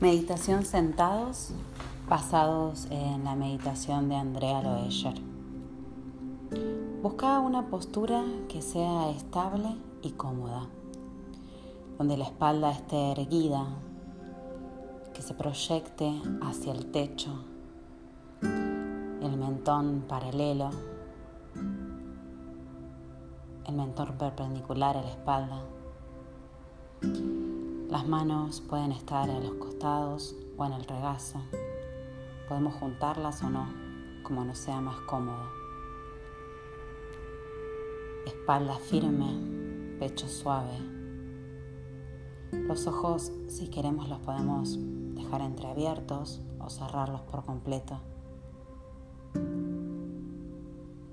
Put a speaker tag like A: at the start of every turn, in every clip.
A: Meditación sentados basados en la meditación de Andrea Loescher. Busca una postura que sea estable y cómoda, donde la espalda esté erguida, que se proyecte hacia el techo, el mentón paralelo, el mentón perpendicular a la espalda las manos pueden estar a los costados o en el regazo. Podemos juntarlas o no, como nos sea más cómodo. Espalda firme, pecho suave. Los ojos, si queremos, los podemos dejar entreabiertos o cerrarlos por completo.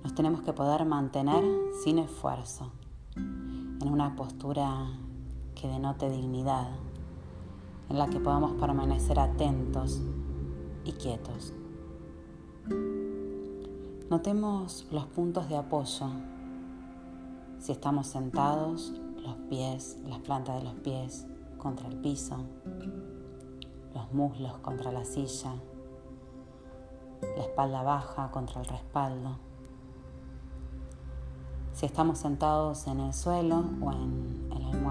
A: Nos tenemos que poder mantener sin esfuerzo, en una postura que denote dignidad, en la que podamos permanecer atentos y quietos. Notemos los puntos de apoyo. Si estamos sentados, los pies, las plantas de los pies contra el piso, los muslos contra la silla, la espalda baja contra el respaldo. Si estamos sentados en el suelo o en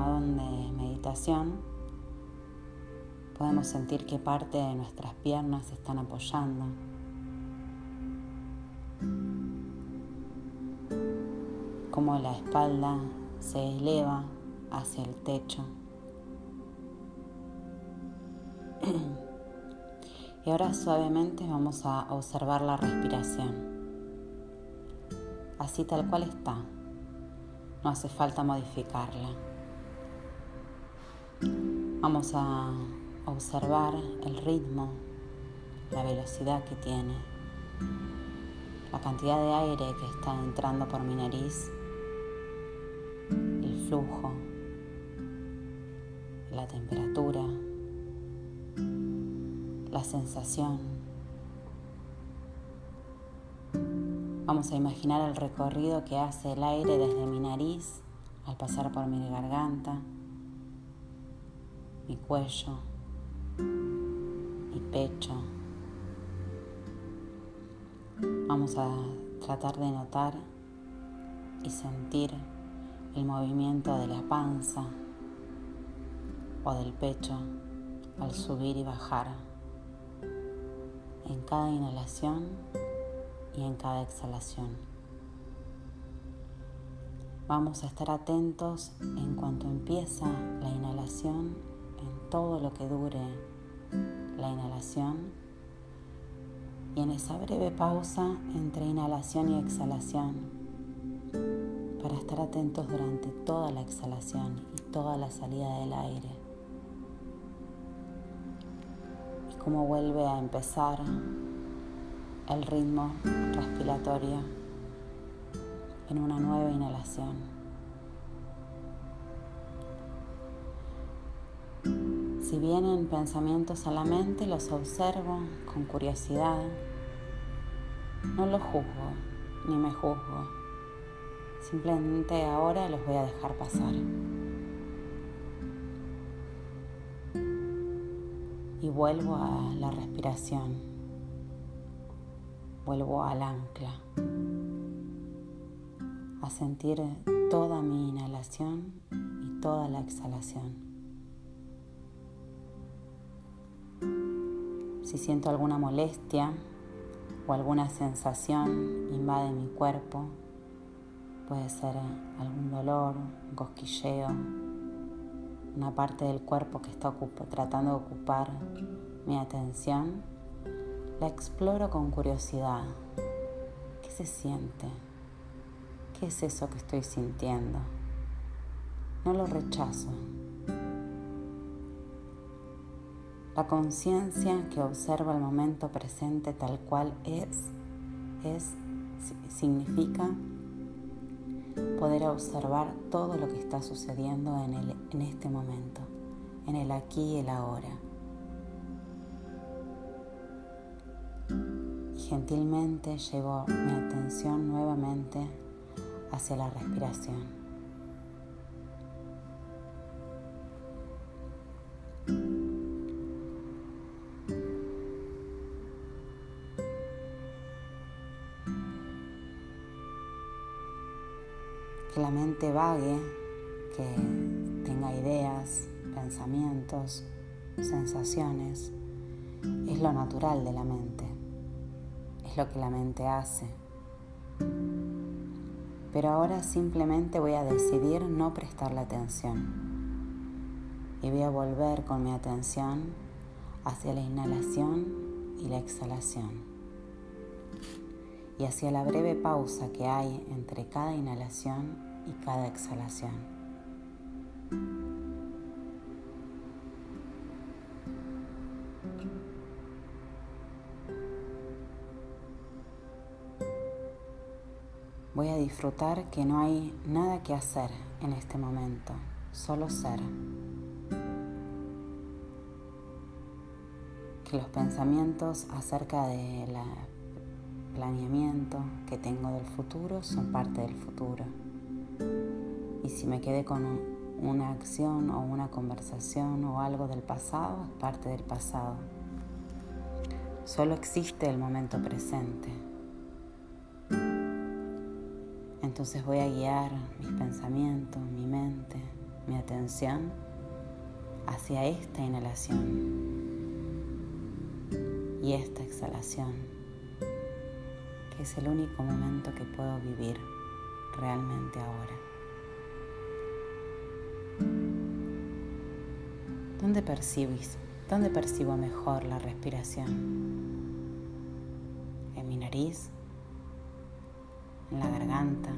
A: almohadón de meditación, podemos sentir que parte de nuestras piernas están apoyando. Como la espalda se eleva hacia el techo. Y ahora suavemente vamos a observar la respiración así tal cual está. No hace falta modificarla. Vamos a observar el ritmo, la velocidad que tiene, la cantidad de aire que está entrando por mi nariz, el flujo, la temperatura, la sensación. Vamos a imaginar el recorrido que hace el aire desde mi nariz al pasar por mi garganta, mi cuello, mi pecho. Vamos a tratar de notar y sentir el movimiento de la panza o del pecho al subir y bajar. En cada inhalación y en cada exhalación. Vamos a estar atentos en cuanto empieza la inhalación, todo lo que dure la inhalación y en esa breve pausa entre inhalación y exhalación para estar atentos durante toda la exhalación y toda la salida del aire. Y cómo vuelve a empezar el ritmo respiratorio en una nueva inhalación. Si vienen pensamientos a la mente, los observo con curiosidad. No los juzgo ni me juzgo. Simplemente ahora los voy a dejar pasar. Y vuelvo a la respiración vuelvo al ancla, a sentir toda mi inhalación y toda la exhalación. Si siento alguna molestia o alguna sensación invade mi cuerpo, puede ser algún dolor, un cosquilleo, una parte del cuerpo que está tratando de ocupar mi atención la exploro con curiosidad. ¿Qué se siente? ¿Qué es eso que estoy sintiendo? No lo rechazo. La conciencia que observa el momento presente tal cual es, es, significa poder observar todo lo que está sucediendo en, el, en este momento, en el aquí y el ahora. gentilmente llevo mi atención nuevamente hacia la respiración. Que la mente vague, que tenga ideas, pensamientos, sensaciones, es lo natural de la mente, es lo que la mente hace. Pero ahora simplemente voy a decidir no prestarle atención y voy a volver con mi atención hacia la inhalación y la exhalación y hacia la breve pausa que hay entre cada inhalación y cada exhalación. Voy a disfrutar que no hay nada que hacer en este momento, solo ser. Que los pensamientos acerca de la planeamiento que tengo del futuro son parte del futuro. Y si me quedé con una acción o una conversación o algo del pasado, es parte del pasado. Solo existe el momento presente. Entonces voy a guiar mis pensamientos, mi mente, mi atención hacia esta inhalación y esta exhalación es el único momento que puedo vivir realmente ahora. ¿Dónde percibís? ¿Dónde percibo mejor la respiración? ¿En mi nariz? ¿En la garganta?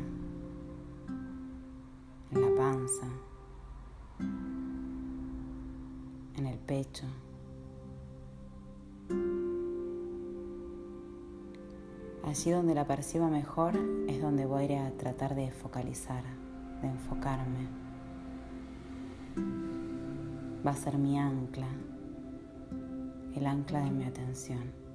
A: ¿En la panza? ¿En el pecho? Allí donde la perciba mejor es donde voy a tratar de focalizar, de enfocarme. Va a ser mi ancla, el ancla de mi atención.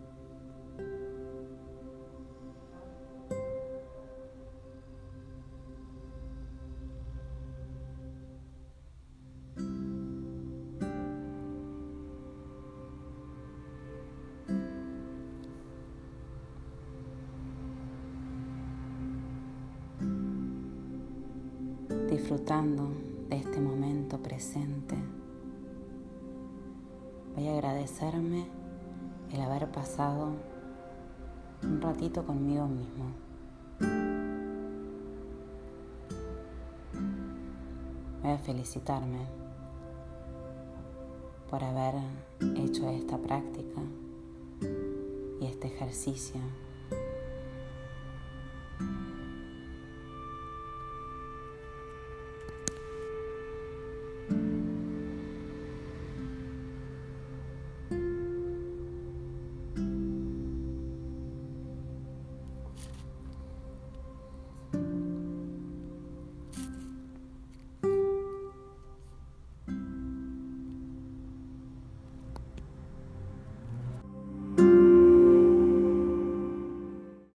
A: Disfrutando de este momento presente. Voy a agradecerme el haber pasado un ratito conmigo mismo. Voy a felicitarme por haber hecho esta práctica y este ejercicio